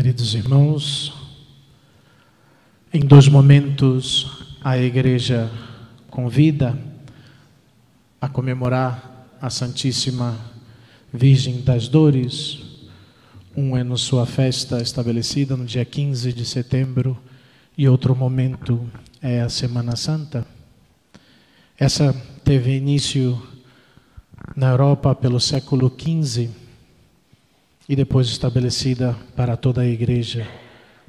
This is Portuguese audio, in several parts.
Queridos irmãos, em dois momentos a Igreja convida a comemorar a Santíssima Virgem das Dores. Um é na sua festa estabelecida no dia 15 de setembro e outro momento é a Semana Santa. Essa teve início na Europa pelo século XV e depois estabelecida para toda a igreja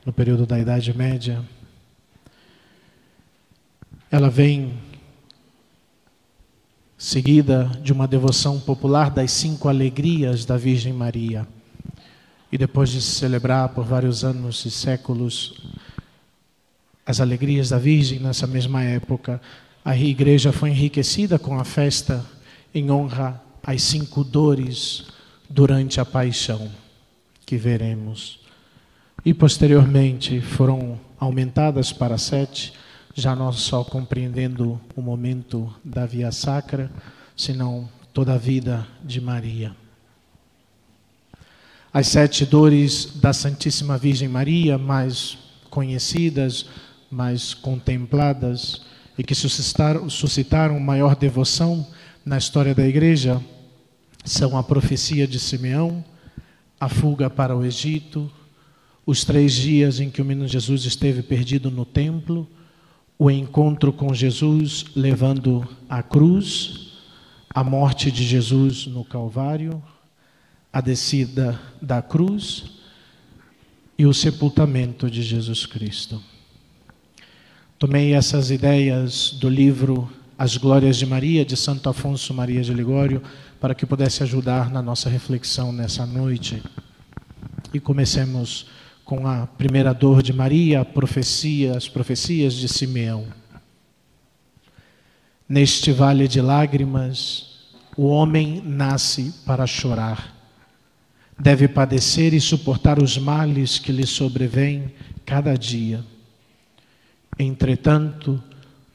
no período da Idade Média. Ela vem seguida de uma devoção popular das cinco alegrias da Virgem Maria. E depois de se celebrar por vários anos e séculos as alegrias da Virgem nessa mesma época, a igreja foi enriquecida com a festa em honra às cinco dores durante a paixão que veremos. E posteriormente foram aumentadas para sete, já não só compreendendo o momento da via sacra, senão toda a vida de Maria. As sete dores da Santíssima Virgem Maria, mais conhecidas, mais contempladas e que suscitaram, suscitaram maior devoção na história da Igreja, são a profecia de Simeão, a fuga para o Egito, os três dias em que o menino Jesus esteve perdido no templo, o encontro com Jesus levando a cruz, a morte de Jesus no Calvário, a descida da cruz e o sepultamento de Jesus Cristo. Tomei essas ideias do livro As Glórias de Maria, de Santo Afonso Maria de Ligório, para que pudesse ajudar na nossa reflexão nessa noite. E comecemos com a primeira dor de Maria, a profecia, as profecias de Simeão. Neste vale de lágrimas, o homem nasce para chorar. Deve padecer e suportar os males que lhe sobrevêm cada dia. Entretanto,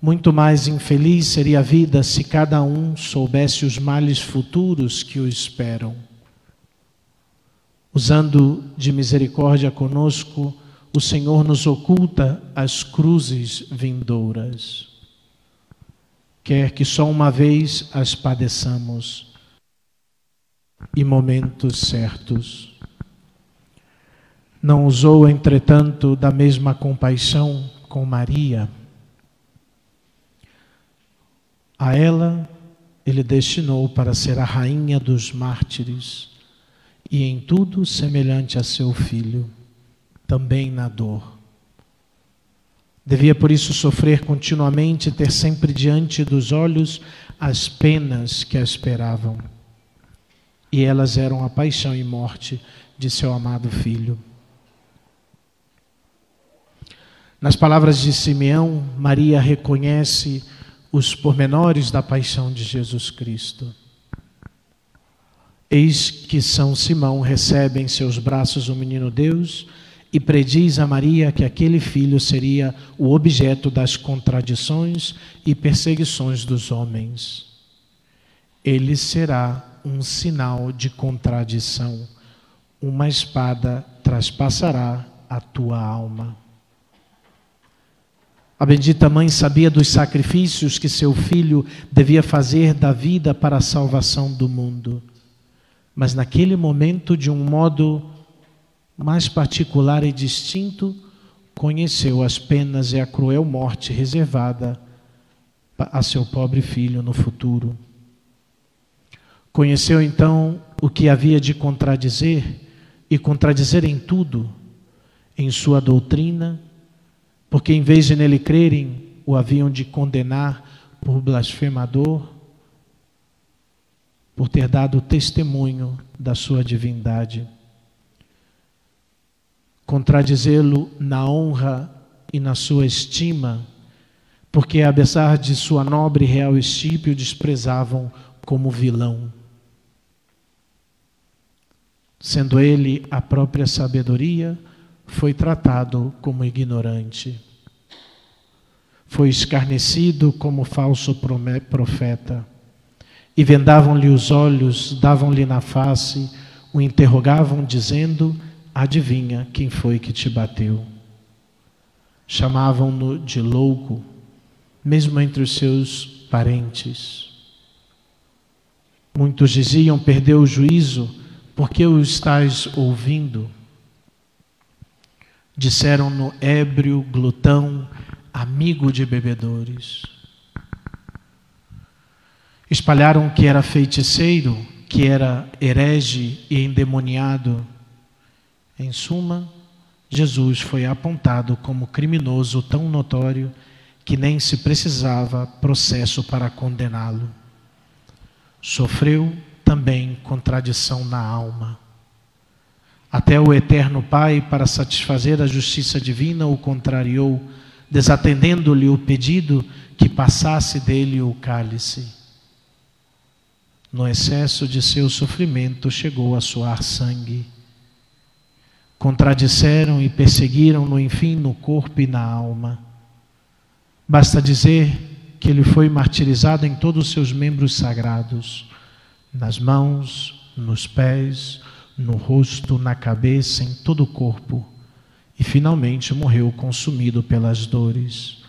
muito mais infeliz seria a vida se cada um soubesse os males futuros que o esperam. Usando de misericórdia conosco, o Senhor nos oculta as cruzes vindouras. Quer que só uma vez as padeçamos e momentos certos. Não usou, entretanto, da mesma compaixão com Maria a ela ele destinou para ser a rainha dos mártires e em tudo semelhante a seu filho, também na dor. Devia por isso sofrer continuamente, ter sempre diante dos olhos as penas que a esperavam. E elas eram a paixão e morte de seu amado filho. Nas palavras de Simeão, Maria reconhece os pormenores da paixão de Jesus Cristo. Eis que São Simão recebe em seus braços o menino Deus e prediz a Maria que aquele filho seria o objeto das contradições e perseguições dos homens. Ele será um sinal de contradição, uma espada traspassará a tua alma. A bendita mãe sabia dos sacrifícios que seu filho devia fazer da vida para a salvação do mundo. Mas naquele momento, de um modo mais particular e distinto, conheceu as penas e a cruel morte reservada a seu pobre filho no futuro. Conheceu então o que havia de contradizer, e contradizer em tudo, em sua doutrina, porque em vez de nele crerem, o haviam de condenar por blasfemador, por ter dado testemunho da sua divindade. Contradizê-lo na honra e na sua estima, porque, apesar de sua nobre e real estípio, desprezavam como vilão. Sendo ele a própria sabedoria, foi tratado como ignorante. Foi escarnecido como falso profeta. E vendavam-lhe os olhos, davam-lhe na face, o interrogavam, dizendo: adivinha quem foi que te bateu. Chamavam-no de louco, mesmo entre os seus parentes. Muitos diziam: perdeu o juízo, porque o estás ouvindo? Disseram-no ébrio, glutão, amigo de bebedores. Espalharam que era feiticeiro, que era herege e endemoniado. Em suma, Jesus foi apontado como criminoso tão notório que nem se precisava processo para condená-lo. Sofreu também contradição na alma. Até o eterno Pai, para satisfazer a justiça divina, o contrariou, desatendendo-lhe o pedido que passasse dele o cálice. No excesso de seu sofrimento, chegou a suar sangue. Contradisseram e perseguiram-no, enfim, no corpo e na alma. Basta dizer que ele foi martirizado em todos os seus membros sagrados, nas mãos, nos pés, no rosto, na cabeça, em todo o corpo, e finalmente morreu consumido pelas dores,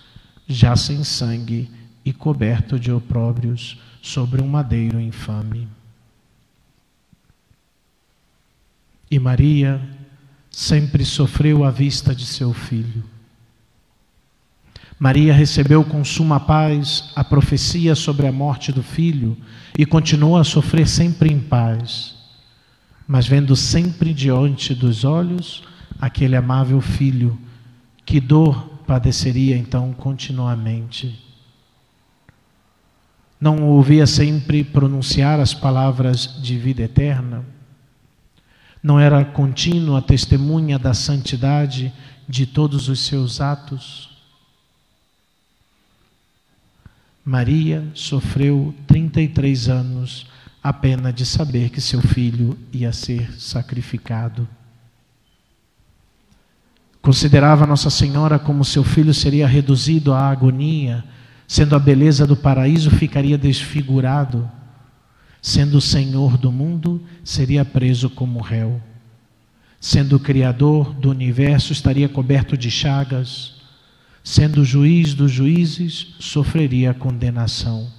já sem sangue e coberto de opróbrios sobre um madeiro infame. E Maria sempre sofreu à vista de seu filho. Maria recebeu com suma paz a profecia sobre a morte do filho e continuou a sofrer sempre em paz, mas vendo sempre diante dos olhos aquele amável filho, que dor padeceria então continuamente. Não ouvia sempre pronunciar as palavras de vida eterna? Não era contínua testemunha da santidade de todos os seus atos? Maria sofreu 33 anos a pena de saber que seu filho ia ser sacrificado. Considerava Nossa Senhora como seu filho seria reduzido à agonia Sendo a beleza do paraíso, ficaria desfigurado. Sendo o Senhor do mundo, seria preso como réu. Sendo o Criador do universo, estaria coberto de chagas. Sendo o juiz dos juízes, sofreria condenação.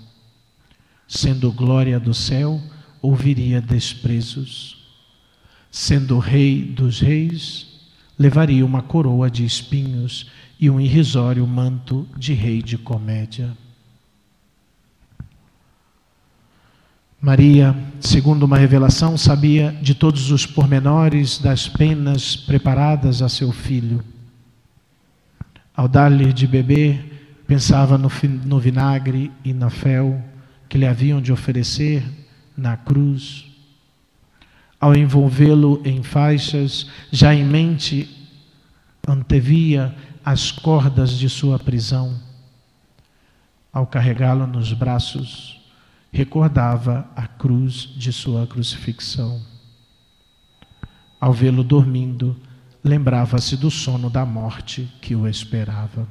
Sendo glória do céu, ouviria desprezos. Sendo rei dos reis, levaria uma coroa de espinhos e um irrisório manto de rei de comédia. Maria, segundo uma revelação, sabia de todos os pormenores das penas preparadas a seu filho. Ao dar-lhe de beber, pensava no, no vinagre e na fel que lhe haviam de oferecer na cruz. Ao envolvê-lo em faixas, já em mente antevia as cordas de sua prisão. Ao carregá-lo nos braços, recordava a cruz de sua crucifixão. Ao vê-lo dormindo, lembrava-se do sono da morte que o esperava.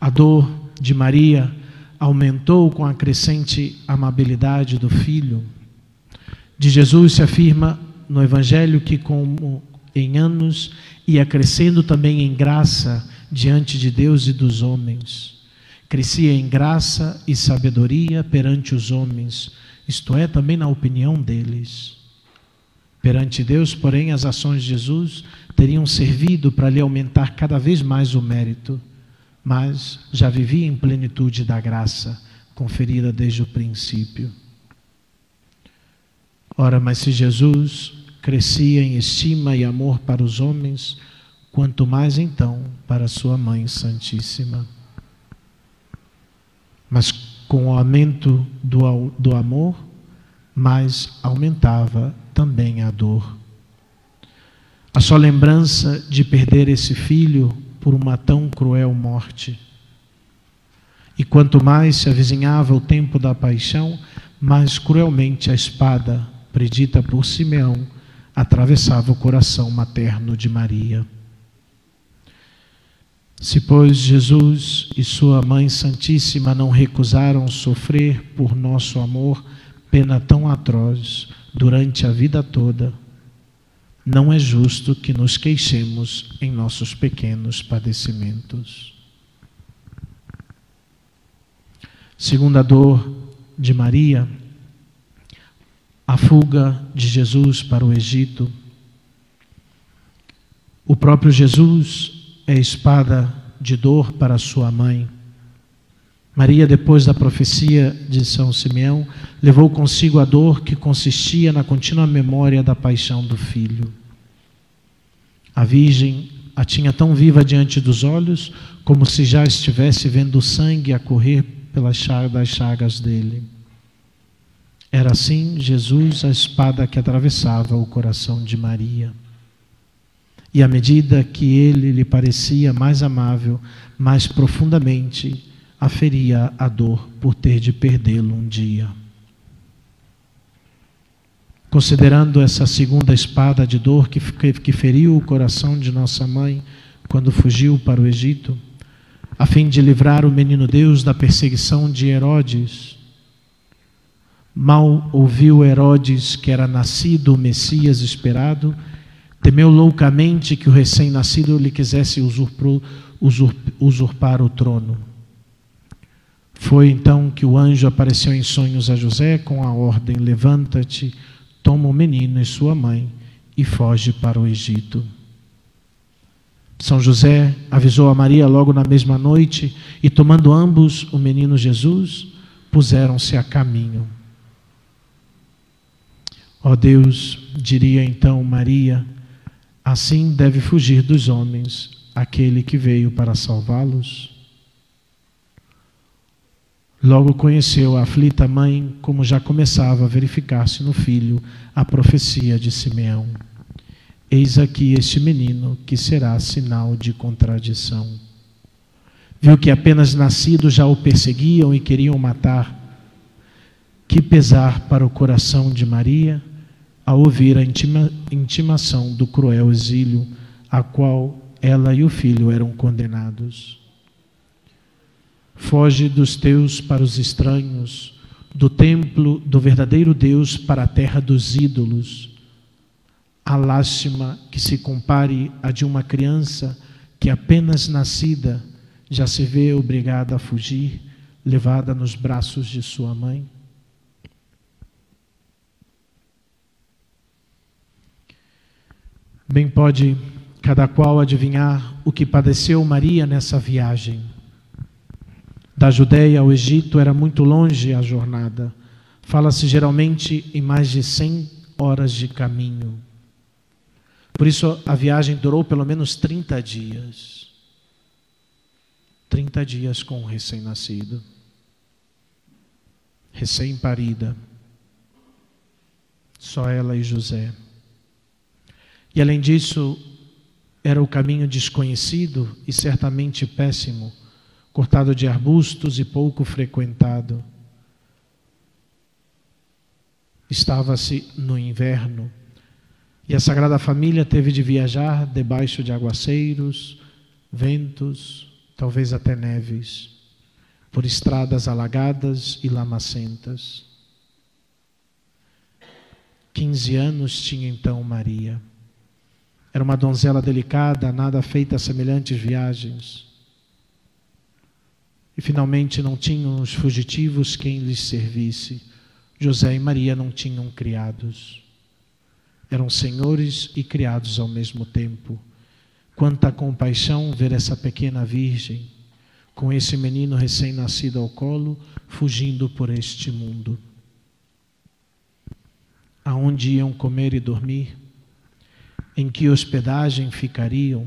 A dor de Maria aumentou com a crescente amabilidade do filho. De Jesus se afirma no Evangelho que, como em anos ia crescendo também em graça diante de Deus e dos homens. Crescia em graça e sabedoria perante os homens, isto é, também na opinião deles. Perante Deus, porém, as ações de Jesus teriam servido para lhe aumentar cada vez mais o mérito, mas já vivia em plenitude da graça conferida desde o princípio. Ora, mas se Jesus crescia em estima e amor para os homens, quanto mais então para sua Mãe Santíssima. Mas com o aumento do, do amor, mais aumentava também a dor. A só lembrança de perder esse filho por uma tão cruel morte. E quanto mais se avizinhava o tempo da paixão, mais cruelmente a espada, predita por Simeão, atravessava o coração materno de Maria. Se, pois, Jesus e Sua Mãe Santíssima não recusaram sofrer por nosso amor pena tão atroz, durante a vida toda, não é justo que nos queixemos em nossos pequenos padecimentos. Segunda dor de Maria, a fuga de Jesus para o Egito. O próprio Jesus é espada de dor para sua mãe. Maria, depois da profecia de São Simeão, levou consigo a dor que consistia na contínua memória da paixão do filho. A Virgem a tinha tão viva diante dos olhos, como se já estivesse vendo o sangue a correr pelas chagas dele. Era assim Jesus a espada que atravessava o coração de Maria. E à medida que ele lhe parecia mais amável, mais profundamente aferia a dor por ter de perdê-lo um dia. Considerando essa segunda espada de dor que, que feriu o coração de nossa mãe quando fugiu para o Egito, a fim de livrar o menino Deus da perseguição de Herodes, mal ouviu Herodes que era nascido o Messias esperado Temeu loucamente que o recém-nascido lhe quisesse usurpar, usurpar o trono. Foi então que o anjo apareceu em sonhos a José com a ordem: Levanta-te, toma o menino e sua mãe e foge para o Egito. São José avisou a Maria logo na mesma noite e, tomando ambos o menino Jesus, puseram-se a caminho. Ó Deus, diria então Maria, Assim deve fugir dos homens aquele que veio para salvá-los. Logo conheceu a aflita mãe, como já começava a verificar-se no filho a profecia de Simeão. Eis aqui este menino que será sinal de contradição. Viu que apenas nascido já o perseguiam e queriam matar. Que pesar para o coração de Maria a ouvir a intima, intimação do cruel exílio a qual ela e o filho eram condenados. Foge dos teus para os estranhos, do templo do verdadeiro Deus para a terra dos ídolos. A lástima que se compare a de uma criança que apenas nascida já se vê obrigada a fugir, levada nos braços de sua mãe. Bem pode cada qual adivinhar o que padeceu Maria nessa viagem. Da Judéia ao Egito era muito longe a jornada. Fala-se geralmente em mais de 100 horas de caminho. Por isso a viagem durou pelo menos 30 dias. 30 dias com o recém-nascido, recém-parida. Só ela e José. E além disso, era o caminho desconhecido e certamente péssimo, cortado de arbustos e pouco frequentado. Estava-se no inverno e a Sagrada Família teve de viajar debaixo de aguaceiros, ventos, talvez até neves, por estradas alagadas e lamacentas. Quinze anos tinha então Maria. Era uma donzela delicada, nada feita a semelhantes viagens. E finalmente não tinham os fugitivos quem lhes servisse. José e Maria não tinham criados. Eram senhores e criados ao mesmo tempo. Quanta compaixão ver essa pequena virgem, com esse menino recém-nascido ao colo, fugindo por este mundo. Aonde iam comer e dormir? em que hospedagem ficariam,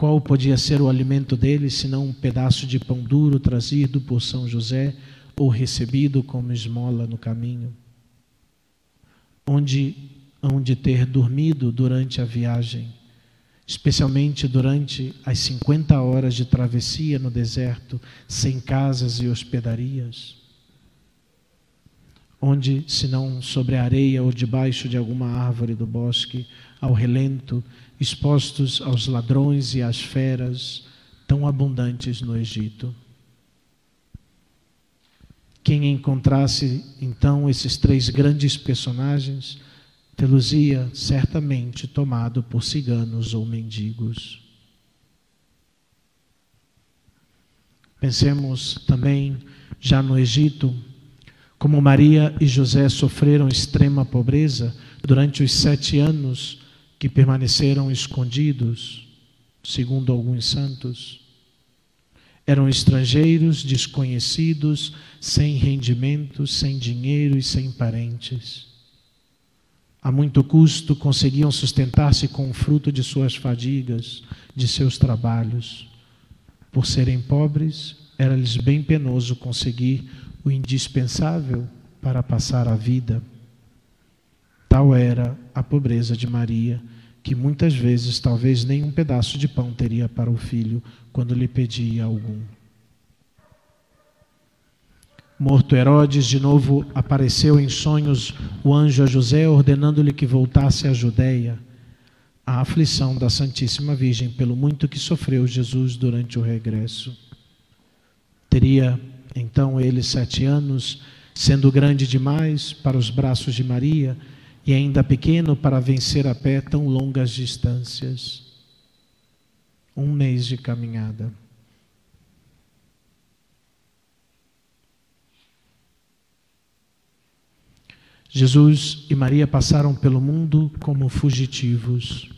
qual podia ser o alimento deles, senão um pedaço de pão duro trazido por São José ou recebido como esmola no caminho? Onde hão de ter dormido durante a viagem, especialmente durante as 50 horas de travessia no deserto, sem casas e hospedarias? Onde, se não sobre a areia ou debaixo de alguma árvore do bosque, ao relento, expostos aos ladrões e às feras tão abundantes no Egito. Quem encontrasse então esses três grandes personagens, telusia certamente tomado por ciganos ou mendigos. Pensemos também, já no Egito, como Maria e José sofreram extrema pobreza durante os sete anos que permaneceram escondidos, segundo alguns santos. Eram estrangeiros, desconhecidos, sem rendimento, sem dinheiro e sem parentes. A muito custo conseguiam sustentar-se com o fruto de suas fadigas, de seus trabalhos. Por serem pobres, era-lhes bem penoso conseguir o indispensável para passar a vida. Tal era a pobreza de Maria, que muitas vezes talvez nem um pedaço de pão teria para o filho quando lhe pedia algum. Morto Herodes, de novo apareceu em sonhos o anjo a José, ordenando-lhe que voltasse à Judéia. A aflição da Santíssima Virgem, pelo muito que sofreu Jesus durante o regresso. Teria então ele sete anos, sendo grande demais para os braços de Maria e ainda pequeno para vencer a pé tão longas distâncias. Um mês de caminhada. Jesus e Maria passaram pelo mundo como fugitivos.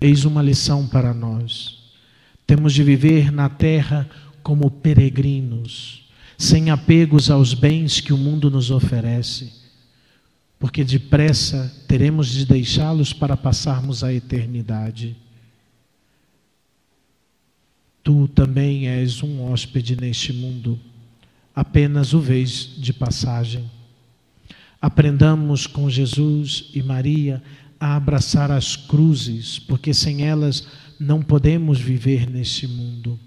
Eis uma lição para nós. Temos de viver na terra como peregrinos, sem apegos aos bens que o mundo nos oferece porque depressa teremos de deixá-los para passarmos a eternidade. Tu também és um hóspede neste mundo, apenas o vez de passagem. Aprendamos com Jesus e Maria a abraçar as cruzes, porque sem elas não podemos viver neste mundo.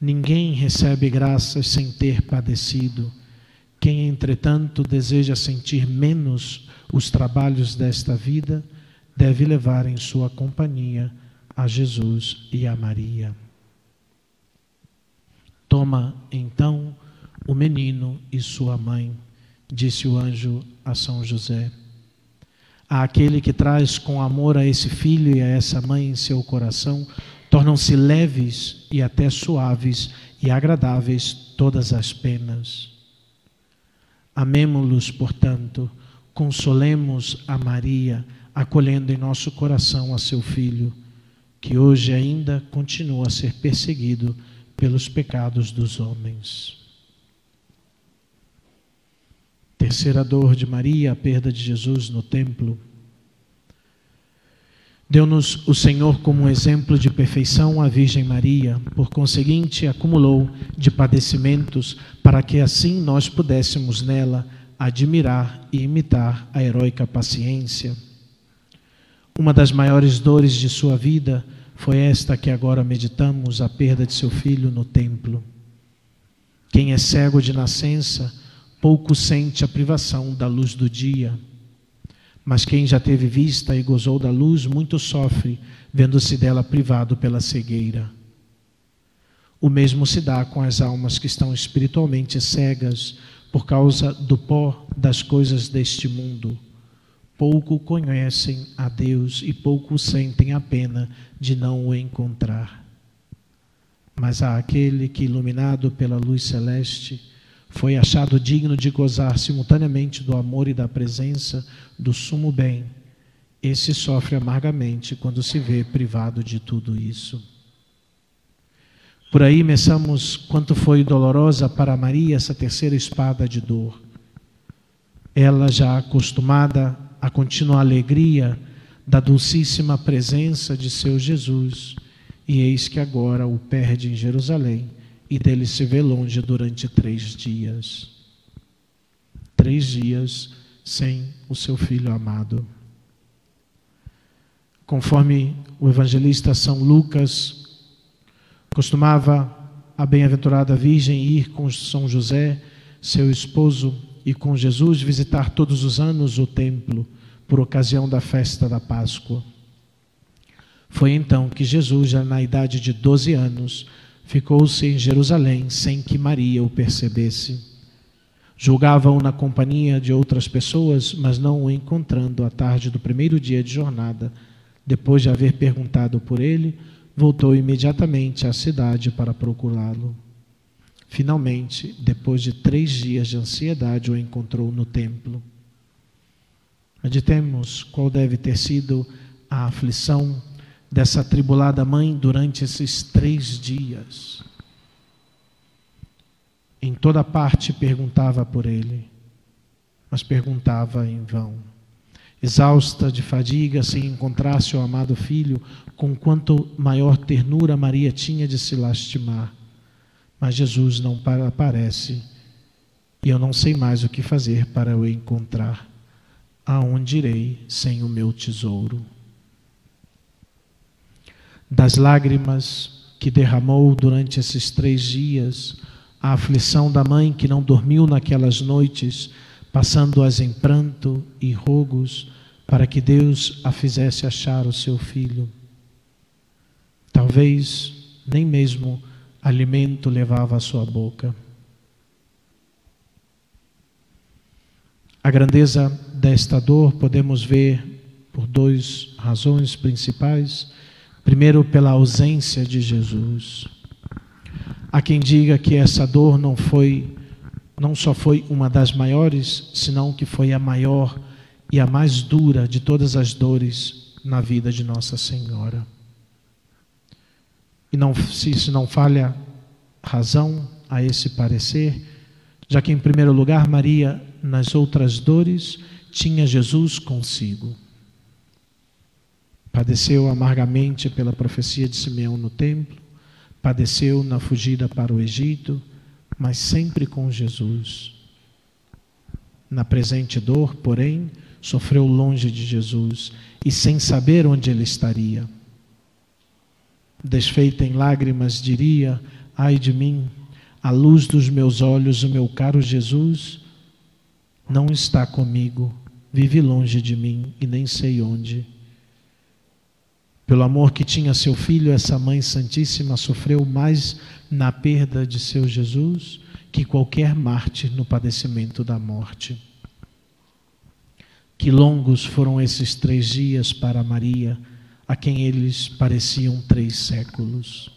Ninguém recebe graças sem ter padecido. Quem, entretanto, deseja sentir menos os trabalhos desta vida, deve levar em sua companhia a Jesus e a Maria. Toma, então, o menino e sua mãe, disse o anjo a São José. Aquele que traz com amor a esse filho e a essa mãe em seu coração, tornam-se leves e até suaves e agradáveis todas as penas. Amemo-los, portanto, consolemos a Maria, acolhendo em nosso coração a seu filho, que hoje ainda continua a ser perseguido pelos pecados dos homens. Terceira dor de Maria, a perda de Jesus no templo. Deu-nos o Senhor como exemplo de perfeição a Virgem Maria, por conseguinte, acumulou de padecimentos, para que assim nós pudéssemos nela admirar e imitar a heróica paciência. Uma das maiores dores de sua vida foi esta que agora meditamos, a perda de seu filho no templo. Quem é cego de nascença, pouco sente a privação da luz do dia mas quem já teve vista e gozou da luz, muito sofre, vendo-se dela privado pela cegueira. O mesmo se dá com as almas que estão espiritualmente cegas por causa do pó das coisas deste mundo. Pouco conhecem a Deus e pouco sentem a pena de não o encontrar. Mas há aquele que, iluminado pela luz celeste, foi achado digno de gozar simultaneamente do amor e da presença do sumo bem, esse sofre amargamente quando se vê privado de tudo isso. Por aí meçamos quanto foi dolorosa para Maria essa terceira espada de dor. Ela já acostumada à contínua alegria da dulcíssima presença de seu Jesus, e eis que agora o perde em Jerusalém e dele se vê longe durante três dias. Três dias sem o seu filho amado. Conforme o evangelista São Lucas costumava a bem-aventurada Virgem ir com São José, seu esposo, e com Jesus visitar todos os anos o templo por ocasião da festa da Páscoa. Foi então que Jesus, já na idade de 12 anos, ficou-se em Jerusalém sem que Maria o percebesse. Julgava-o na companhia de outras pessoas, mas não o encontrando à tarde do primeiro dia de jornada, depois de haver perguntado por ele, voltou imediatamente à cidade para procurá-lo. Finalmente, depois de três dias de ansiedade, o encontrou no templo. Meditemos qual deve ter sido a aflição dessa atribulada mãe durante esses três dias. Em toda parte perguntava por ele, mas perguntava em vão. Exausta de fadiga, sem encontrar seu amado filho, com quanto maior ternura Maria tinha de se lastimar. Mas Jesus não aparece e eu não sei mais o que fazer para o encontrar. Aonde irei sem o meu tesouro? Das lágrimas que derramou durante esses três dias, a aflição da mãe que não dormiu naquelas noites, passando-as em pranto e rogos, para que Deus a fizesse achar o seu filho. Talvez nem mesmo alimento levava à sua boca. A grandeza desta dor podemos ver por duas razões principais. Primeiro, pela ausência de Jesus. Há quem diga que essa dor não foi não só foi uma das maiores, senão que foi a maior e a mais dura de todas as dores na vida de Nossa Senhora. E não, se isso não falha razão a esse parecer, já que em primeiro lugar Maria, nas outras dores, tinha Jesus consigo. Padeceu amargamente pela profecia de Simeão no templo, Padeceu na fugida para o Egito, mas sempre com Jesus. Na presente dor, porém, sofreu longe de Jesus e sem saber onde ele estaria. Desfeita em lágrimas, diria: Ai de mim, a luz dos meus olhos, o meu caro Jesus não está comigo, vive longe de mim e nem sei onde. Pelo amor que tinha seu filho, essa mãe santíssima sofreu mais na perda de seu Jesus que qualquer mártir no padecimento da morte. Que longos foram esses três dias para Maria, a quem eles pareciam três séculos.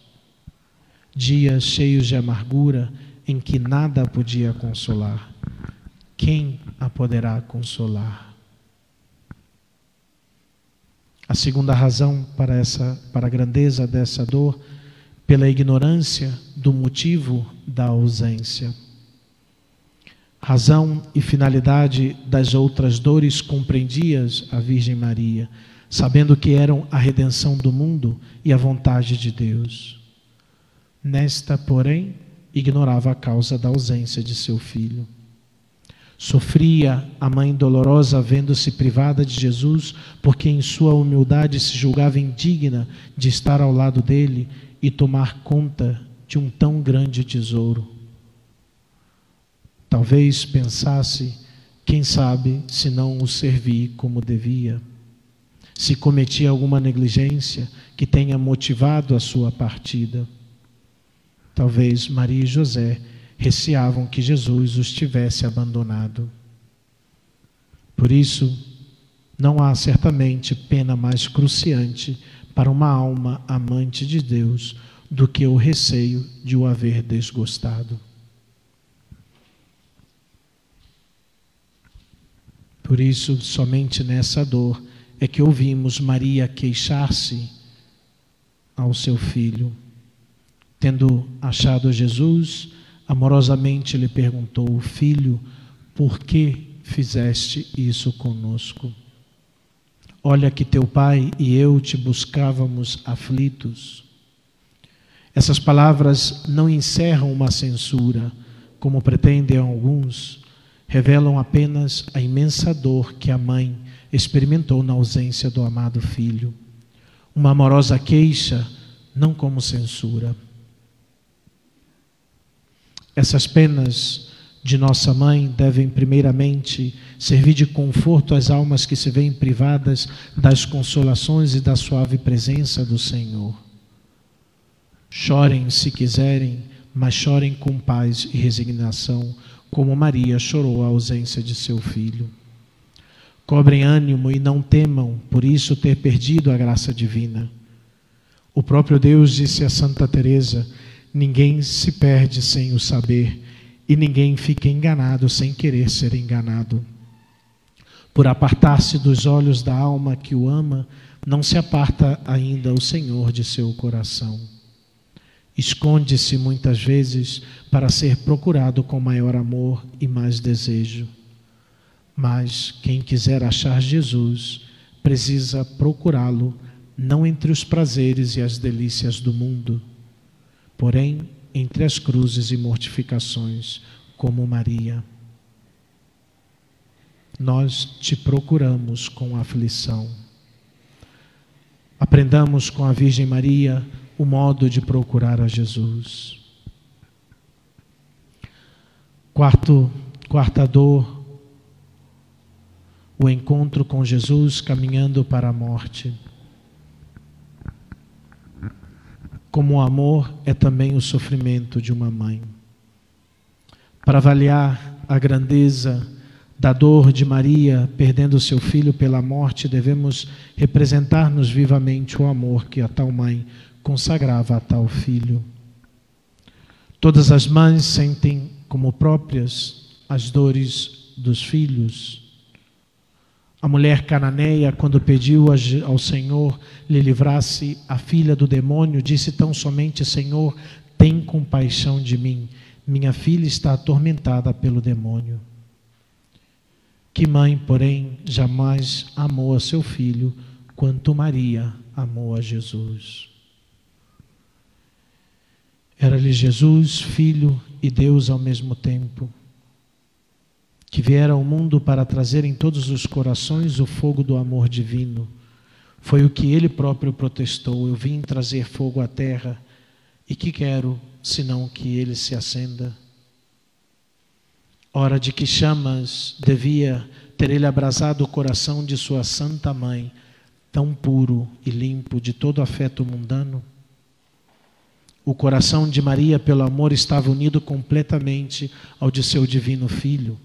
Dias cheios de amargura em que nada a podia consolar. Quem a poderá consolar? A segunda razão para, essa, para a grandeza dessa dor, pela ignorância do motivo da ausência. Razão e finalidade das outras dores compreendias a Virgem Maria, sabendo que eram a redenção do mundo e a vontade de Deus. Nesta, porém, ignorava a causa da ausência de seu filho. Sofria a mãe dolorosa vendo-se privada de Jesus, porque em sua humildade se julgava indigna de estar ao lado dele e tomar conta de um tão grande tesouro. Talvez pensasse, quem sabe, se não o servi como devia, se cometia alguma negligência que tenha motivado a sua partida. Talvez Maria e José receavam que Jesus os tivesse abandonado. Por isso, não há certamente pena mais cruciante para uma alma amante de Deus do que o receio de o haver desgostado. Por isso, somente nessa dor é que ouvimos Maria queixar-se ao seu filho. Tendo achado Jesus, amorosamente lhe perguntou: Filho, por que fizeste isso conosco? Olha que teu pai e eu te buscávamos aflitos. Essas palavras não encerram uma censura, como pretendem alguns, revelam apenas a imensa dor que a mãe experimentou na ausência do amado filho. Uma amorosa queixa, não como censura. Essas penas de nossa mãe devem, primeiramente, servir de conforto às almas que se veem privadas das consolações e da suave presença do Senhor. Chorem se quiserem, mas chorem com paz e resignação, como Maria chorou a ausência de seu filho. Cobrem ânimo e não temam, por isso ter perdido a graça divina. O próprio Deus disse a Santa Teresa: ninguém se perde sem o saber e ninguém fica enganado sem querer ser enganado. Por apartar-se dos olhos da alma que o ama, não se aparta ainda o Senhor de seu coração. Esconde-se muitas vezes para ser procurado com maior amor e mais desejo. Mas quem quiser achar Jesus precisa procurá-lo não entre os prazeres e as delícias do mundo, porém entre as cruzes e mortificações, como Maria. Nós te procuramos com aflição. Aprendamos com a Virgem Maria o modo de procurar a Jesus. Quarto, quarta dor, o encontro com Jesus caminhando para a morte. Como o amor é também o sofrimento de uma mãe. Para avaliar a grandeza da dor de Maria perdendo seu filho pela morte, devemos representar-nos vivamente o amor que a tal mãe consagrava a tal filho. Todas as mães sentem como próprias as dores dos filhos. A mulher cananeia, quando pediu ao Senhor lhe livrasse a filha do demônio, disse tão somente: Senhor, tem compaixão de mim, minha filha está atormentada pelo demônio. Que mãe, porém, jamais amou a seu filho quanto Maria amou a Jesus. Era-lhe Jesus, Filho e Deus ao mesmo tempo, que viera ao mundo para trazer em todos os corações o fogo do amor divino. Foi o que ele próprio protestou: Eu vim trazer fogo à terra, e que quero senão que ele se acenda? Hora de que chamas devia ter ele abrasado o coração de sua santa mãe, tão puro e limpo de todo afeto mundano? O coração de Maria, pelo amor, estava unido completamente ao de seu divino filho.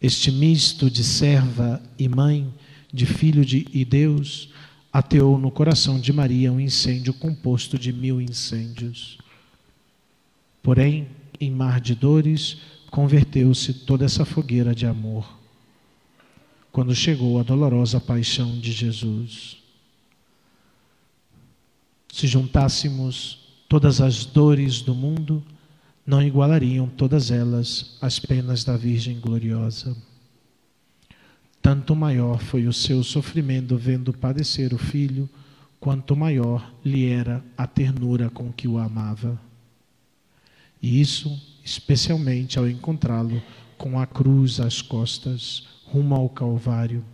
Este misto de serva e mãe, de filho de, e Deus, ateou no coração de Maria um incêndio composto de mil incêndios. Porém, em mar de dores, converteu-se toda essa fogueira de amor. Quando chegou a dolorosa paixão de Jesus. Se juntássemos Todas as dores do mundo não igualariam todas elas as penas da Virgem gloriosa. Tanto maior foi o seu sofrimento vendo padecer o filho, quanto maior lhe era a ternura com que o amava. E isso, especialmente ao encontrá-lo com a cruz às costas, rumo ao Calvário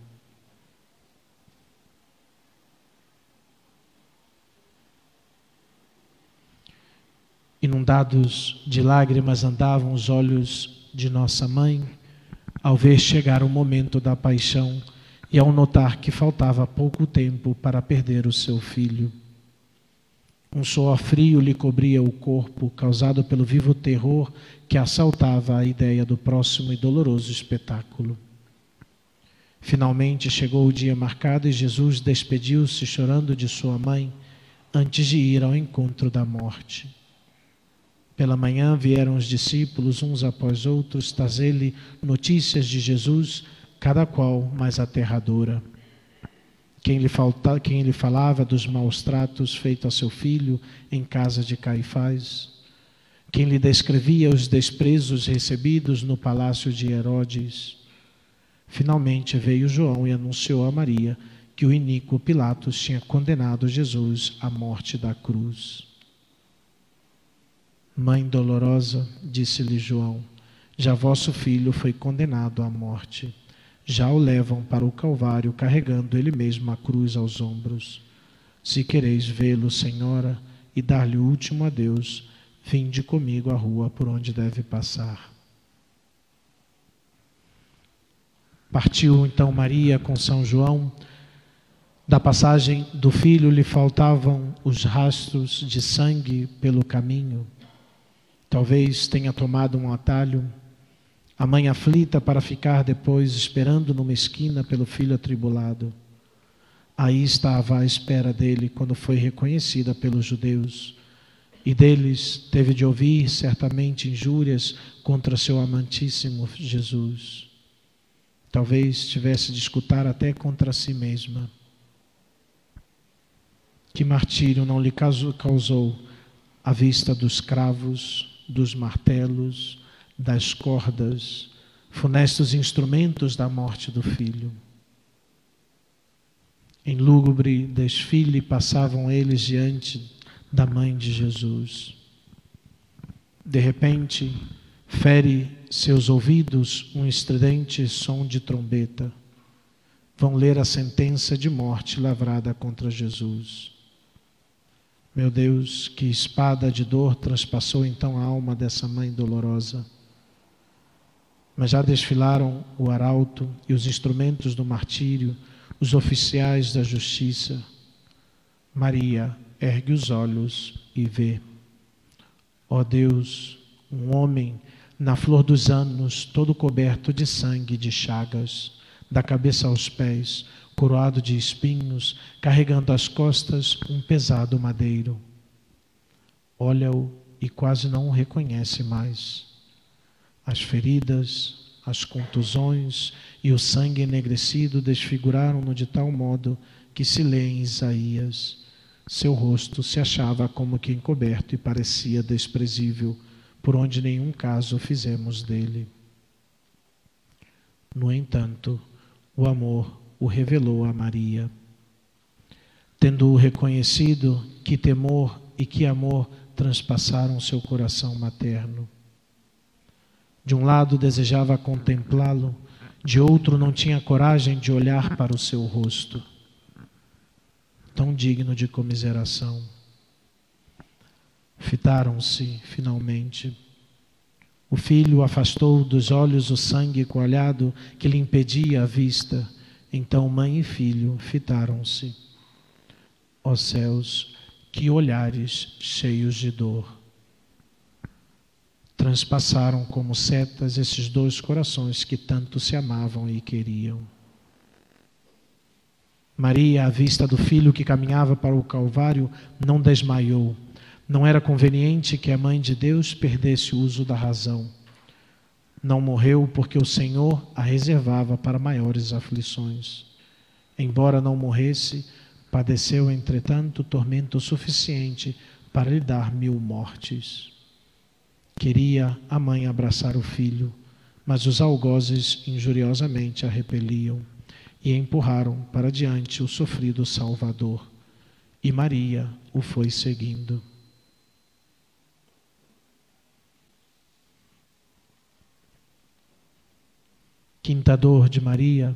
Inundados de lágrimas andavam os olhos de nossa mãe ao ver chegar o momento da paixão e ao notar que faltava pouco tempo para perder o seu filho. Um suor frio lhe cobria o corpo, causado pelo vivo terror que assaltava a ideia do próximo e doloroso espetáculo. Finalmente chegou o dia marcado e Jesus despediu-se chorando de sua mãe antes de ir ao encontro da morte. Pela manhã vieram os discípulos, uns após outros, trazer-lhe notícias de Jesus, cada qual mais aterradora. Quem lhe, quem lhe falava dos maus tratos feitos a seu filho em casa de Caifás. Quem lhe descrevia os desprezos recebidos no palácio de Herodes. Finalmente veio João e anunciou a Maria que o iníquo Pilatos tinha condenado Jesus à morte da cruz. Mãe dolorosa, disse-lhe João, já vosso filho foi condenado à morte. Já o levam para o Calvário, carregando ele mesmo a cruz aos ombros. Se quereis vê-lo, Senhora, e dar-lhe o último adeus, vinde comigo à rua por onde deve passar. Partiu então Maria com São João. Da passagem do filho lhe faltavam os rastros de sangue pelo caminho. Talvez tenha tomado um atalho A mãe aflita para ficar depois esperando numa esquina pelo filho atribulado. Aí estava à espera dele quando foi reconhecida pelos judeus. E deles teve de ouvir certamente injúrias contra seu amantíssimo Jesus. Talvez tivesse de escutar até contra si mesma. Que martírio não lhe causou a vista dos cravos, dos martelos, das cordas, funestos instrumentos da morte do filho. Em lúgubre desfile passavam eles diante da mãe de Jesus. De repente, fere seus ouvidos um estridente som de trombeta. Vão ler a sentença de morte lavrada contra Jesus. Meu Deus, que espada de dor transpassou então a alma dessa mãe dolorosa. Mas já desfilaram o arauto e os instrumentos do martírio, os oficiais da justiça. Maria ergue os olhos e vê. Ó Deus, um homem na flor dos anos, todo coberto de sangue e de chagas, da cabeça aos pés, coroado de espinhos, carregando às costas um pesado madeiro. Olha-o e quase não o reconhece mais. As feridas, as contusões e o sangue enegrecido desfiguraram-no de tal modo que se lê em Isaías. Seu rosto se achava como que encoberto e parecia desprezível, por onde nenhum caso fizemos dele. No entanto, o amor o revelou a Maria. Tendo-o reconhecido, que temor e que amor transpassaram seu coração materno. De um lado desejava contemplá-lo, de outro não tinha coragem de olhar para o seu rosto, tão digno de comiseração. Fitaram-se, finalmente. O filho afastou dos olhos o sangue coalhado que lhe impedia a vista então mãe e filho fitaram-se. Ó céus, que olhares cheios de dor. Transpassaram como setas esses dois corações que tanto se amavam e queriam. Maria, à vista do filho que caminhava para o Calvário, não desmaiou. Não era conveniente que a mãe de Deus perdesse o uso da razão não morreu porque o Senhor a reservava para maiores aflições. Embora não morresse, padeceu, entretanto, tormento suficiente para lhe dar mil mortes. Queria a mãe abraçar o filho, mas os algozes injuriosamente a repeliam e empurraram para diante o sofrido Salvador. E Maria o foi seguindo. Quinta dor de Maria,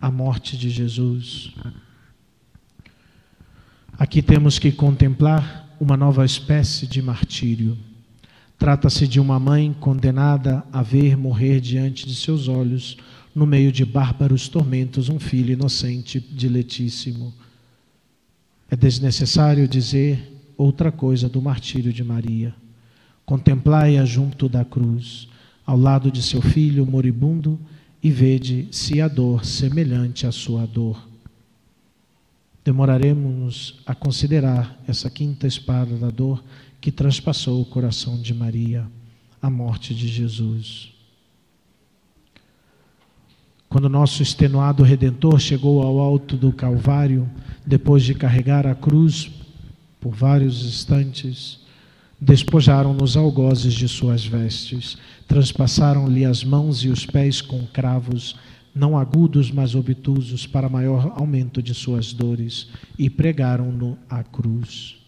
a morte de Jesus. Aqui temos que contemplar uma nova espécie de martírio. Trata-se de uma mãe condenada a ver morrer diante de seus olhos, no meio de bárbaros tormentos, um filho inocente, diletíssimo. É desnecessário dizer outra coisa do martírio de Maria. Contemplai-a junto da cruz, ao lado de seu filho moribundo e vede se a dor semelhante à sua dor. Demoraremos a considerar essa quinta espada da dor que transpassou o coração de Maria, a morte de Jesus. Quando nosso extenuado redentor chegou ao alto do Calvário, depois de carregar a cruz por vários instantes, despojaram-no os algozes de suas vestes Transpassaram-lhe as mãos e os pés com cravos, não agudos, mas obtusos, para maior aumento de suas dores, e pregaram-no à cruz.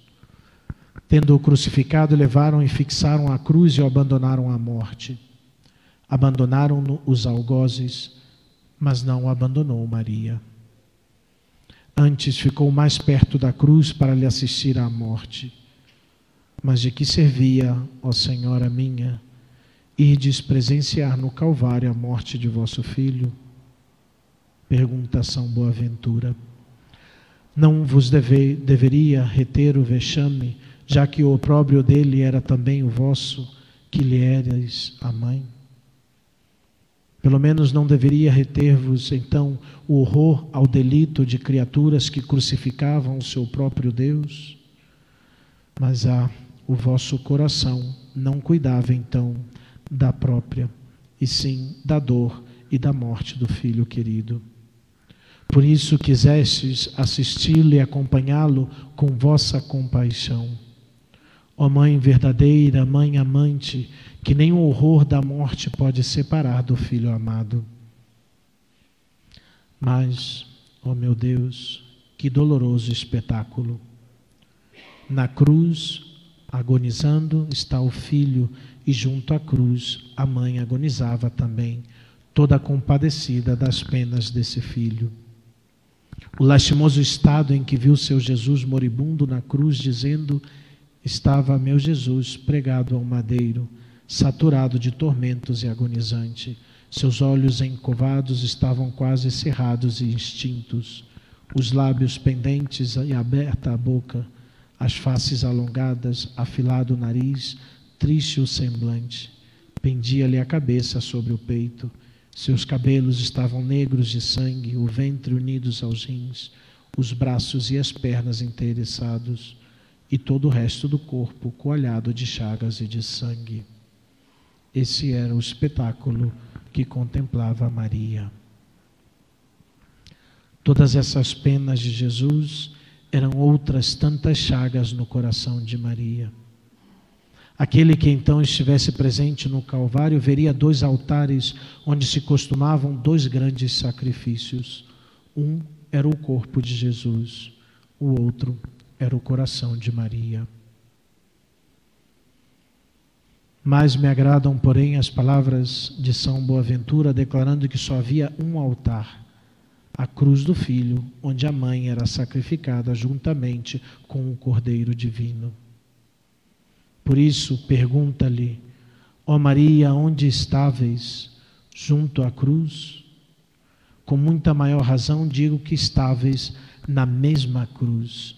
Tendo-o crucificado, levaram e fixaram a cruz e o abandonaram à morte. Abandonaram-no os algozes, mas não o abandonou Maria. Antes ficou mais perto da cruz para lhe assistir à morte. Mas de que servia, ó Senhora minha, Ides presenciar no Calvário a morte de vosso filho? Pergunta São Boaventura. Não vos deve, deveria reter o vexame, já que o opróbrio dele era também o vosso, que lhe erais a mãe? Pelo menos não deveria reter-vos, então, o horror ao delito de criaturas que crucificavam o seu próprio Deus? Mas ah, o vosso coração não cuidava então da própria, e sim da dor e da morte do filho querido. Por isso quisestes assisti-lo e acompanhá-lo com vossa compaixão. Ó Mãe verdadeira, Mãe amante, que nem o horror da morte pode separar do filho amado. Mas, ó meu Deus, que doloroso espetáculo. Na cruz, agonizando, está o filho, e junto à cruz a mãe agonizava também, toda compadecida das penas desse filho. O lastimoso estado em que viu seu Jesus moribundo na cruz, dizendo: Estava meu Jesus pregado ao madeiro saturado de tormentos e agonizante. Seus olhos encovados estavam quase cerrados e extintos, os lábios pendentes e aberta a boca, as faces alongadas, afilado o nariz, triste o semblante. Pendia-lhe a cabeça sobre o peito. Seus cabelos estavam negros de sangue, o ventre unidos aos rins, os braços e as pernas interessados, e todo o resto do corpo coalhado de chagas e de sangue. Esse era o espetáculo que contemplava Maria. Todas essas penas de Jesus eram outras tantas chagas no coração de Maria. Aquele que então estivesse presente no Calvário veria dois altares onde se costumavam dois grandes sacrifícios. Um era o corpo de Jesus, o outro era o coração de Maria. Mais me agradam, porém, as palavras de São Boaventura declarando que só havia um altar, a cruz do Filho, onde a mãe era sacrificada juntamente com o Cordeiro Divino. Por isso, pergunta-lhe, ó Maria, onde estáveis? Junto à cruz? Com muita maior razão digo que estáveis na mesma cruz,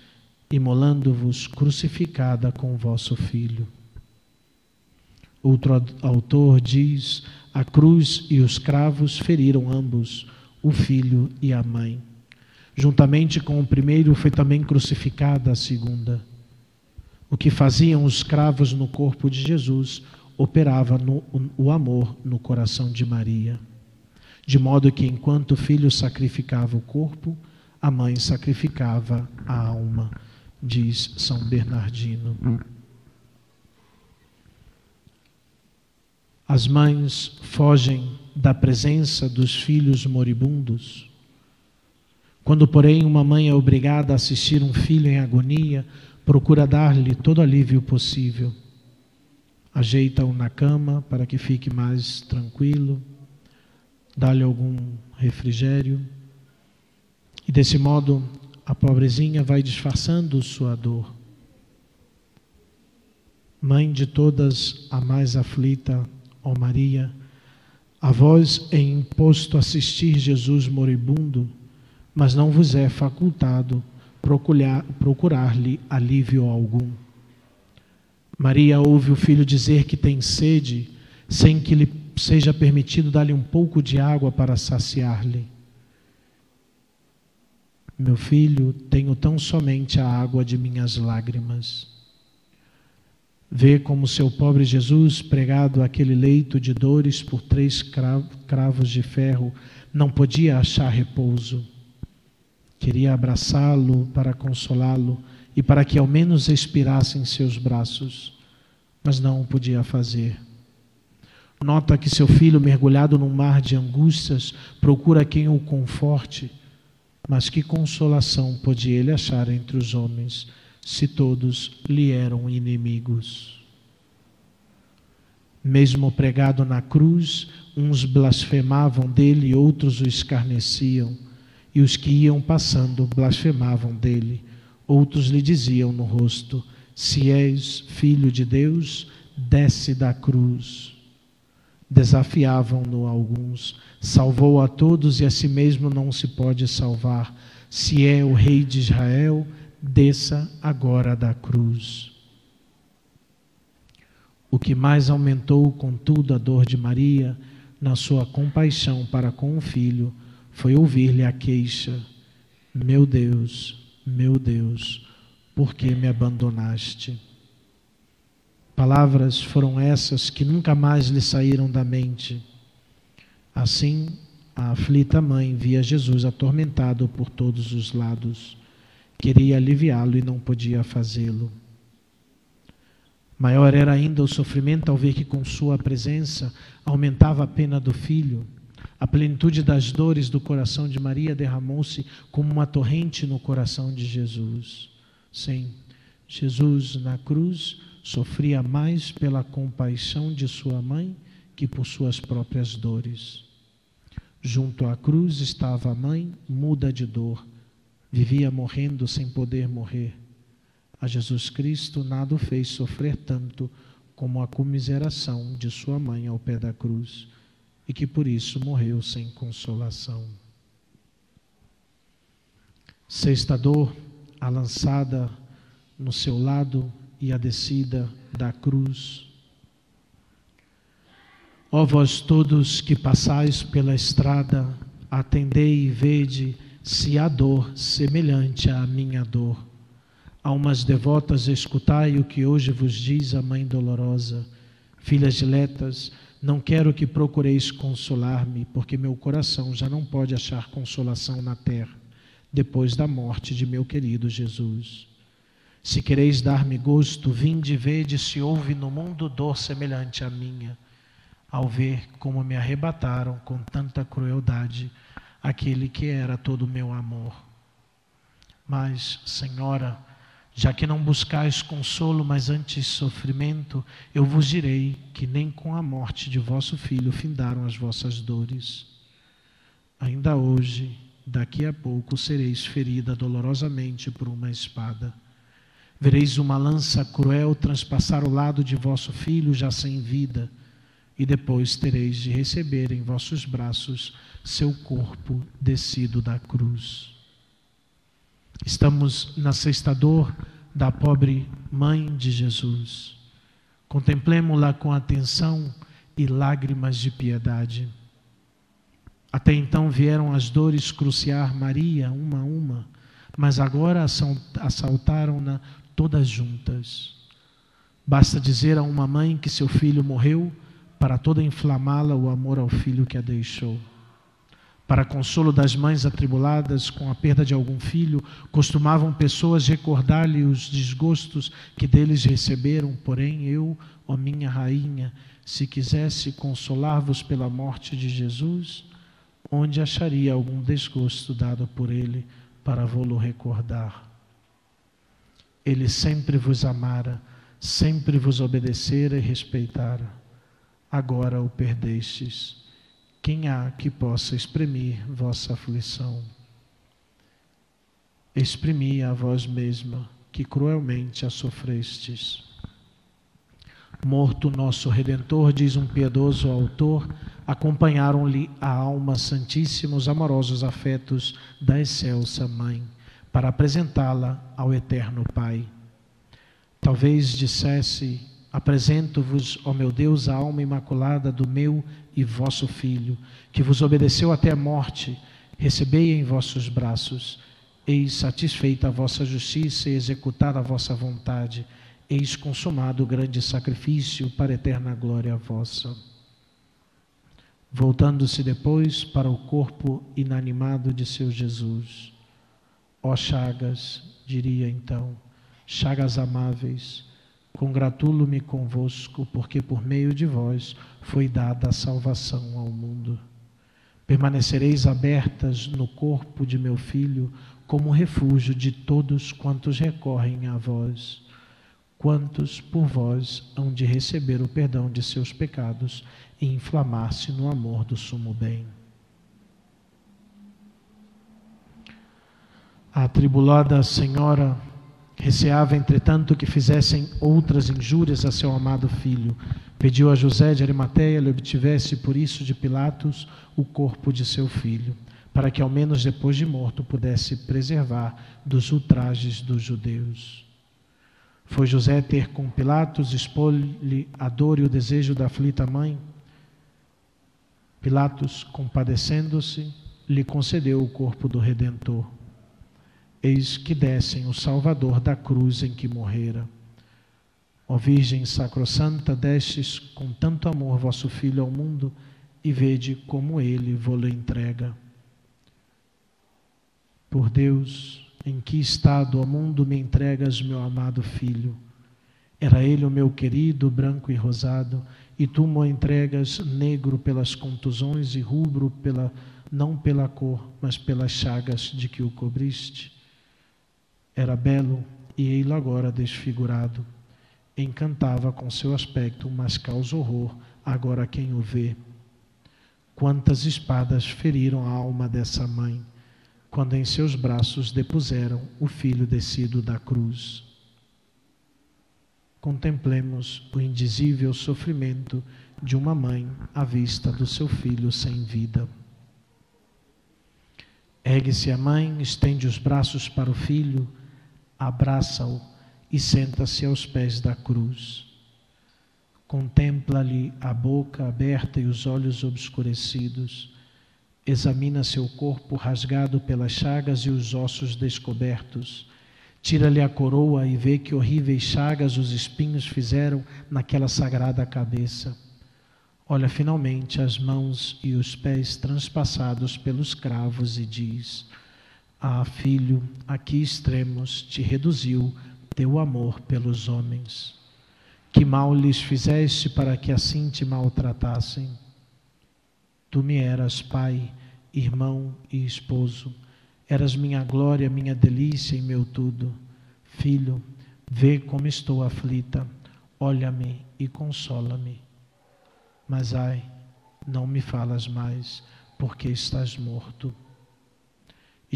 imolando-vos crucificada com vosso Filho. Outro autor diz: a cruz e os cravos feriram ambos, o filho e a mãe. Juntamente com o primeiro foi também crucificada a segunda. O que faziam os cravos no corpo de Jesus operava no, o amor no coração de Maria. De modo que enquanto o filho sacrificava o corpo, a mãe sacrificava a alma, diz São Bernardino. As mães fogem da presença dos filhos moribundos. Quando, porém, uma mãe é obrigada a assistir um filho em agonia, procura dar-lhe todo alívio possível. Ajeita-o na cama para que fique mais tranquilo, dá-lhe algum refrigério. E desse modo, a pobrezinha vai disfarçando sua dor. Mãe de todas, a mais aflita, ó Maria, a vós é imposto assistir Jesus moribundo, mas não vos é facultado procurar-lhe alívio algum. Maria ouve o filho dizer que tem sede, sem que lhe seja permitido dar-lhe um pouco de água para saciar-lhe. Meu filho, tenho tão somente a água de minhas lágrimas. Vê como seu pobre Jesus, pregado àquele leito de dores por três cravos de ferro, não podia achar repouso. Queria abraçá-lo para consolá-lo e para que ao menos expirasse em seus braços, mas não o podia fazer. Nota que seu filho, mergulhado num mar de angústias, procura quem o conforte, mas que consolação podia ele achar entre os homens? Se todos lhe eram inimigos. Mesmo pregado na cruz, uns blasfemavam dele, outros o escarneciam, e os que iam passando blasfemavam dele. Outros lhe diziam no rosto: Se és filho de Deus, desce da cruz. Desafiavam-no alguns, salvou a todos e a si mesmo não se pode salvar. Se é o rei de Israel, desça agora da cruz. O que mais aumentou, contudo, a dor de Maria na sua compaixão para com o filho, foi ouvir-lhe a queixa: Meu Deus, meu Deus, por que me abandonaste? Palavras foram essas que nunca mais lhe saíram da mente. Assim, a aflita mãe via Jesus atormentado por todos os lados. Queria aliviá-lo e não podia fazê-lo. Maior era ainda o sofrimento ao ver que com sua presença aumentava a pena do filho. A plenitude das dores do coração de Maria derramou-se como uma torrente no coração de Jesus. Sim, Jesus na cruz sofria mais pela compaixão de sua mãe que por suas próprias dores. Junto à cruz estava a mãe, muda de dor, vivia morrendo sem poder morrer a Jesus Cristo nada o fez sofrer tanto como a comiseração de sua mãe ao pé da cruz, e que por isso morreu sem consolação. Sexta dor, a lançada no seu lado e a descida da cruz. Ó vós todos que passais pela estrada, atendei e vede se há dor semelhante à minha dor Almas devotas, escutai o que hoje vos diz a Mãe Dolorosa. Filhas diletas, não quero que procureis consolar-me, porque meu coração já não pode achar consolação na terra, depois da morte de meu querido Jesus. Se quereis dar-me gosto, vinde e vede se houve no mundo dor semelhante à minha, ao ver como me arrebataram com tanta crueldade aquele que era todo o meu amor. Mas, Senhora, já que não buscais consolo, mas antes sofrimento, eu vos direi que nem com a morte de vosso filho findaram as vossas dores. Ainda hoje, daqui a pouco, sereis ferida dolorosamente por uma espada. Vereis uma lança cruel transpassar o lado de vosso filho já sem vida, e depois tereis de receber em vossos braços seu corpo descido da cruz. Estamos na sexta dor da pobre mãe de Jesus. Contemplemos-la com atenção e lágrimas de piedade. Até então vieram as dores cruciar Maria uma a uma, mas agora assaltaram-na todas juntas. Basta dizer a uma mãe que seu filho morreu para toda inflamá-la o amor ao filho que a deixou. Para consolo das mães atribuladas com a perda de algum filho, costumavam pessoas recordar-lhe os desgostos que deles receberam. Porém, eu, ó minha rainha, se quisesse consolar-vos pela morte de Jesus, onde acharia algum desgosto dado por ele para vô-lo recordar? Ele sempre vos amara, sempre vos obedecera e respeitara. Agora o perdestes quem há que possa exprimir vossa aflição? Exprimi a vós mesma, que cruelmente a sofrestes. Morto nosso Redentor, diz um piedoso autor, acompanharam-lhe a alma santíssima os amorosos afetos da excelsa Mãe, para apresentá-la ao Eterno Pai. Talvez dissesse Apresento-vos, ó meu Deus, a alma imaculada do meu e vosso Filho, que vos obedeceu até a morte. Recebei em vossos braços. Eis satisfeita a vossa justiça e executada a vossa vontade. Eis consumado o grande sacrifício para a eterna glória vossa. Voltando-se depois para o corpo inanimado de seu Jesus. Ó chagas, diria então, chagas amáveis, Congratulo-me convosco, porque por meio de vós foi dada a salvação ao mundo. Permanecereis abertas no corpo de meu filho, como refúgio de todos quantos recorrem a vós, quantos por vós hão de receber o perdão de seus pecados e inflamar-se no amor do sumo bem. Atribulada Senhora Receava, entretanto, que fizessem outras injúrias a seu amado filho. Pediu a José de Arimateia lhe obtivesse por isso de Pilatos o corpo de seu filho, para que ao menos depois de morto pudesse preservar dos ultrajes dos judeus. Foi José ter com Pilatos, expor-lhe a dor e o desejo da aflita mãe? Pilatos, compadecendo-se, lhe concedeu o corpo do Redentor. Eis que descem o Salvador da cruz em que morrera. Ó Virgem Sacrosanta, destes com tanto amor vosso Filho ao mundo, e vede como ele vô-lo entrega. Por Deus, em que estado ao mundo me entregas, meu amado Filho? Era ele o meu querido, branco e rosado, e tu me entregas negro pelas contusões e rubro pela não pela cor, mas pelas chagas de que o cobriste. Era belo e ei-lo agora desfigurado. Encantava com seu aspecto, mas causa horror agora quem o vê. Quantas espadas feriram a alma dessa mãe, quando em seus braços depuseram o filho descido da cruz contemplemos o indizível sofrimento de uma mãe à vista do seu filho sem vida. Ergue-se a mãe, estende os braços para o filho, abraça-o e senta-se aos pés da cruz. Contempla-lhe a boca aberta e os olhos obscurecidos. Examina seu corpo rasgado pelas chagas e os ossos descobertos Tira-lhe a coroa e vê que horríveis chagas os espinhos fizeram naquela sagrada cabeça. Olha finalmente as mãos e os pés transpassados pelos cravos e diz: Ah, filho, a que extremos te reduziu teu amor pelos homens? Que mal lhes fizeste para que assim te maltratassem? Tu me eras pai, irmão e esposo Eras minha glória, minha delícia e meu tudo. Filho, vê como estou aflita, olha-me e consola-me. Mas ai, não me falas mais, porque estás morto.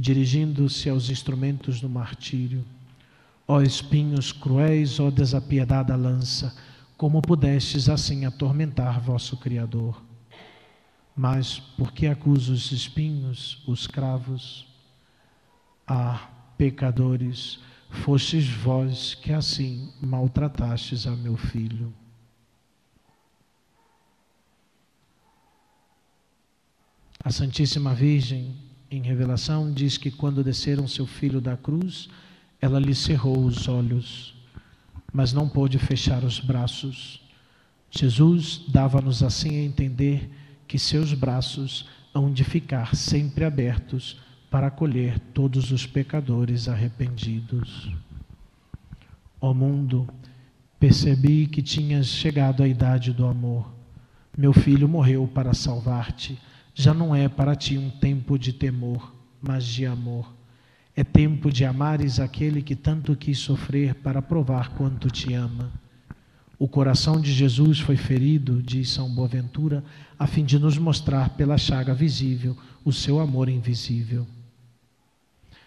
E dirigindo-se aos instrumentos do martírio, ó espinhos cruéis, ó desapiedada lança, como pudestes assim atormentar vosso Criador? Mas por que acusa os espinhos, os cravos? Ah, pecadores, fostes vós que assim maltratastes a meu filho. A Santíssima Virgem, em revelação, diz que quando desceram seu filho da cruz, ela lhe cerrou os olhos, mas não pôde fechar os braços. Jesus dava-nos assim a entender que seus braços hão de ficar sempre abertos para acolher todos os pecadores arrependidos. Ó mundo, percebi que tinhas chegado à idade do amor. Meu filho morreu para salvar-te. Já não é para ti um tempo de temor, mas de amor. É tempo de amares aquele que tanto quis sofrer para provar quanto te ama. O coração de Jesus foi ferido, diz São Boaventura, a fim de nos mostrar pela chaga visível o seu amor invisível.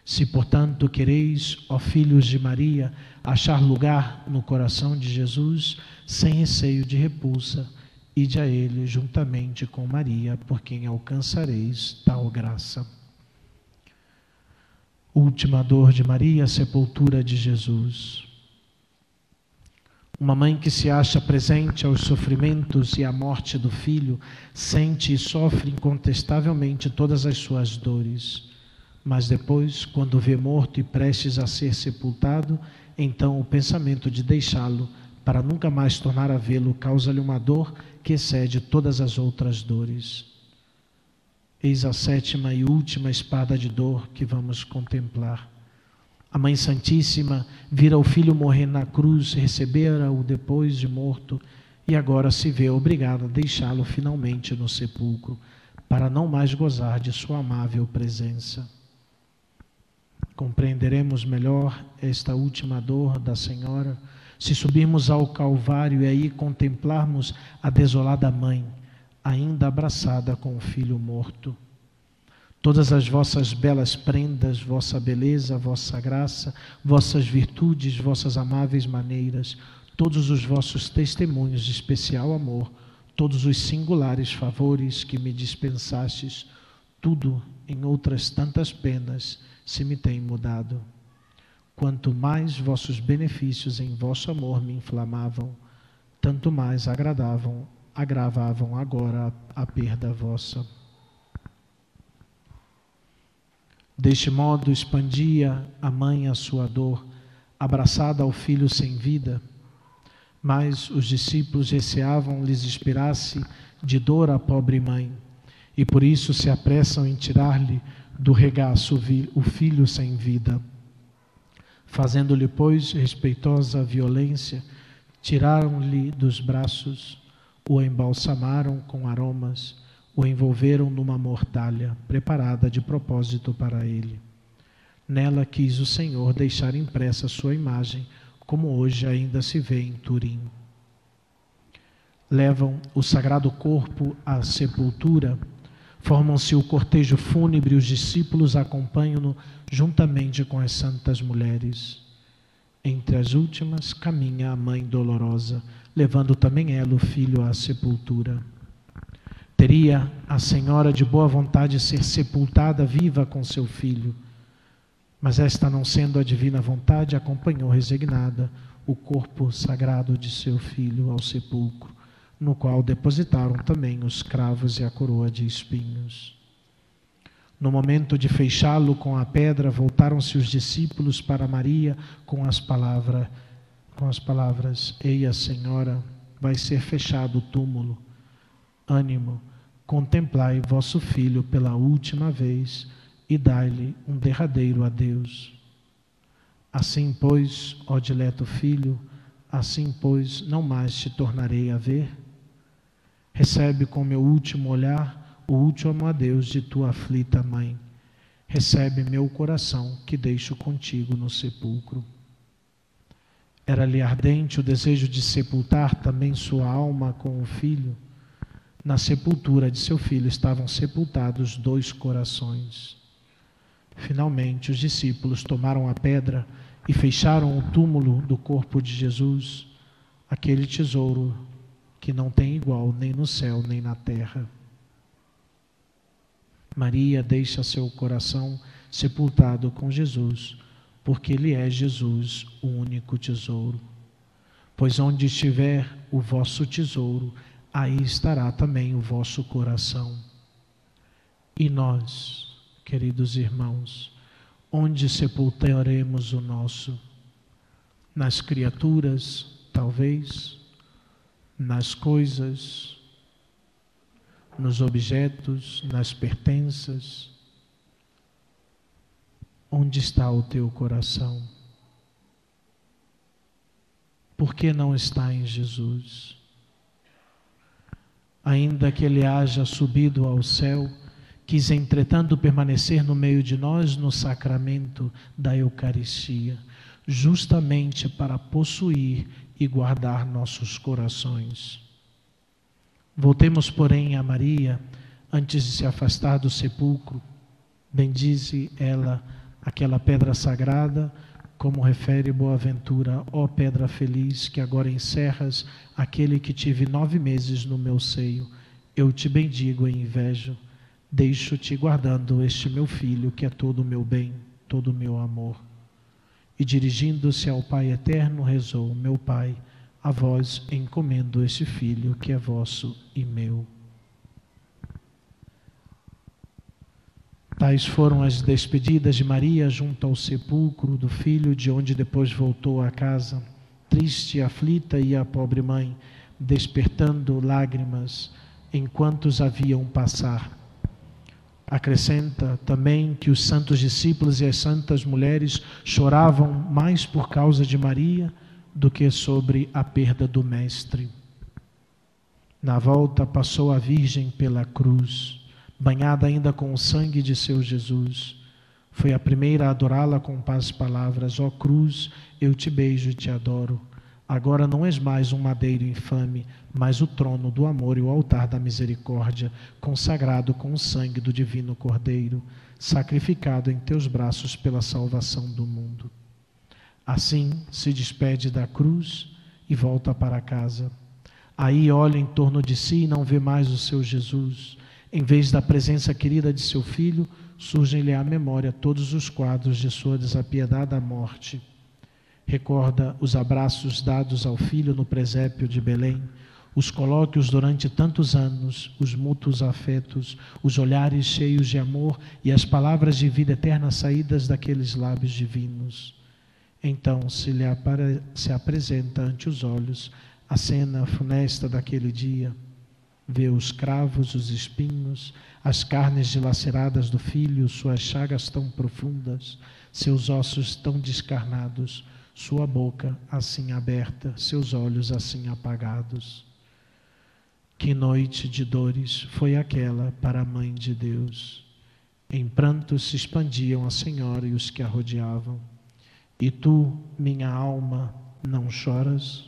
Se, portanto, quereis, ó filhos de Maria, achar lugar no coração de Jesus, sem receio de repulsa, ide a Ele juntamente com Maria, por quem alcançareis tal graça. Última dor de Maria, sepultura de Jesus. Uma mãe que se acha presente aos sofrimentos e à morte do filho, sente e sofre incontestavelmente todas as suas dores. Mas depois, quando vê morto e prestes a ser sepultado, então o pensamento de deixá-lo para nunca mais tornar a vê-lo causa-lhe uma dor que excede todas as outras dores. Eis a sétima e última espada de dor que vamos contemplar. A Mãe Santíssima vira o filho morrer na cruz, recebera-o depois de morto e agora se vê obrigada a deixá-lo finalmente no sepulcro, para não mais gozar de sua amável presença compreenderemos melhor esta última dor da Senhora se subirmos ao Calvário e aí contemplarmos a desolada mãe, ainda abraçada com o filho morto. Todas as vossas belas prendas, vossa beleza, vossa graça, vossas virtudes, vossas amáveis maneiras, todos os vossos testemunhos de especial amor, todos os singulares favores que me dispensastes, tudo em outras tantas penas se me tem mudado. Quanto mais vossos benefícios em vosso amor me inflamavam, tanto mais agradavam agravavam agora a, perda vossa. Deste modo expandia a mãe a sua dor, abraçada ao filho sem vida, mas os discípulos receavam lhes inspirasse de dor a pobre mãe, e por isso se apressam em tirar-lhe do regaço o filho sem vida. Fazendo-lhe, pois, respeitosa violência, tiraram-lhe dos braços, o embalsamaram com aromas, o envolveram numa mortalha preparada de propósito para ele. Nela quis o Senhor deixar impressa sua imagem, como hoje ainda se vê em Turim. Levam o sagrado corpo à sepultura, formam-se o cortejo fúnebre, os discípulos acompanham-no juntamente com as santas mulheres. Entre as últimas caminha a mãe dolorosa, levando também ela o filho à sepultura. Teria a senhora de boa vontade ser sepultada viva com seu filho, mas esta, não sendo a divina vontade, acompanhou resignada o corpo sagrado de seu filho ao sepulcro, no qual depositaram também os cravos e a coroa de espinhos. No momento de fechá-lo com a pedra, voltaram-se os discípulos para Maria com as palavras, com as palavras: Eia, Senhora, vai ser fechado o túmulo. Ânimo, contemplai vosso filho pela última vez e dai-lhe um derradeiro adeus. Assim, pois, ó dileto filho, assim, pois, não mais te tornarei a ver. Recebe com meu último olhar último adeus de tua aflita mãe. Recebe meu coração que deixo contigo no sepulcro. Era-lhe ardente o desejo de sepultar também sua alma com o filho. Na sepultura de seu filho estavam sepultados dois corações. Finalmente, os discípulos tomaram a pedra e fecharam o túmulo do corpo de Jesus, aquele tesouro que não tem igual nem no céu nem na terra. Maria deixa seu coração sepultado com Jesus, porque Ele é Jesus, o único tesouro. Pois onde estiver o vosso tesouro, aí estará também o vosso coração. E nós, queridos irmãos, onde sepultaremos o nosso? Nas criaturas, talvez, nas coisas, nos objetos, nas pertenças? Onde está o teu coração? Por que não está em Jesus? Ainda que ele haja subido ao céu, quis entretanto permanecer no meio de nós no sacramento da Eucaristia, justamente para possuir e guardar nossos corações. Voltemos, porém, a Maria, antes de se afastar do sepulcro. Bendize ela aquela pedra sagrada, como refere Boaventura, ó pedra feliz, que agora encerras aquele que tive nove meses no meu seio. Eu te bendigo e invejo. Deixo-te guardando este meu filho, que é todo o meu bem, todo o meu amor. E dirigindo-se ao Pai eterno, rezou: Meu Pai a vós encomendo este filho que é vosso e meu. Tais foram as despedidas de Maria junto ao sepulcro do filho, de onde depois voltou à casa, triste aflita, e a pobre mãe, despertando lágrimas enquanto os haviam passar. Acrescenta também que os santos discípulos e as santas mulheres choravam mais por causa de Maria do que sobre a perda do Mestre. Na volta passou a Virgem pela cruz, banhada ainda com o sangue de seu Jesus. Foi a primeira a adorá-la com as palavras: Ó oh cruz, eu te beijo e te adoro. Agora não és mais um madeiro infame, mas o trono do amor e o altar da misericórdia, consagrado com o sangue do divino Cordeiro, sacrificado em teus braços pela salvação do mundo. Assim se despede da cruz e volta para casa. Aí olha em torno de si e não vê mais o seu Jesus. Em vez da presença querida de seu filho, surgem-lhe à memória todos os quadros de sua desapiedada morte. Recorda os abraços dados ao filho no presépio de Belém, os colóquios durante tantos anos, os mútuos afetos, os olhares cheios de amor e as palavras de vida eterna saídas daqueles lábios divinos. Então se lhe apare, se apresenta ante os olhos a cena funesta daquele dia. Vê os cravos, os espinhos, as carnes dilaceradas do filho, suas chagas tão profundas, seus ossos tão descarnados, sua boca assim aberta, seus olhos assim apagados. Que noite de dores foi aquela para a mãe de Deus. Em pranto se expandiam a Senhora e os que a rodeavam. E tu, minha alma, não choras?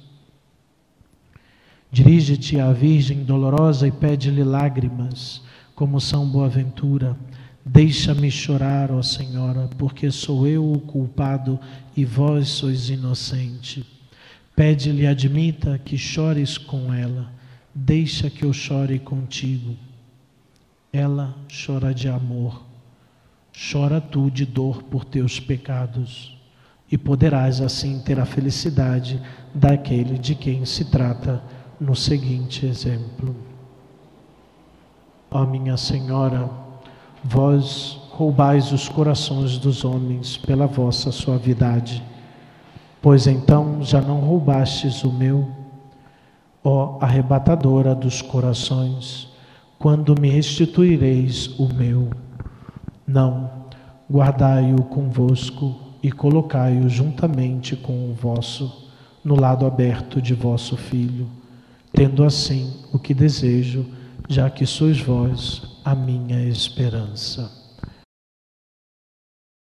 Dirige-te à Virgem dolorosa e pede-lhe lágrimas, como São Boaventura. Deixa-me chorar, ó Senhora, porque sou eu o culpado e vós sois inocente. Pede-lhe admita que chores com ela Deixa que eu chore contigo. Ela chora de amor. Chora tu de dor por teus pecados, e poderás assim ter a felicidade daquele de quem se trata no seguinte exemplo. Ó minha Senhora, vós roubais os corações dos homens pela vossa suavidade, pois então já não roubastes o meu ó arrebatadora dos corações, quando me restituireis o meu? Não, guardai-o convosco e colocai-o juntamente com o vosso, no lado aberto de vosso Filho, tendo assim o que desejo, já que sois vós a minha esperança.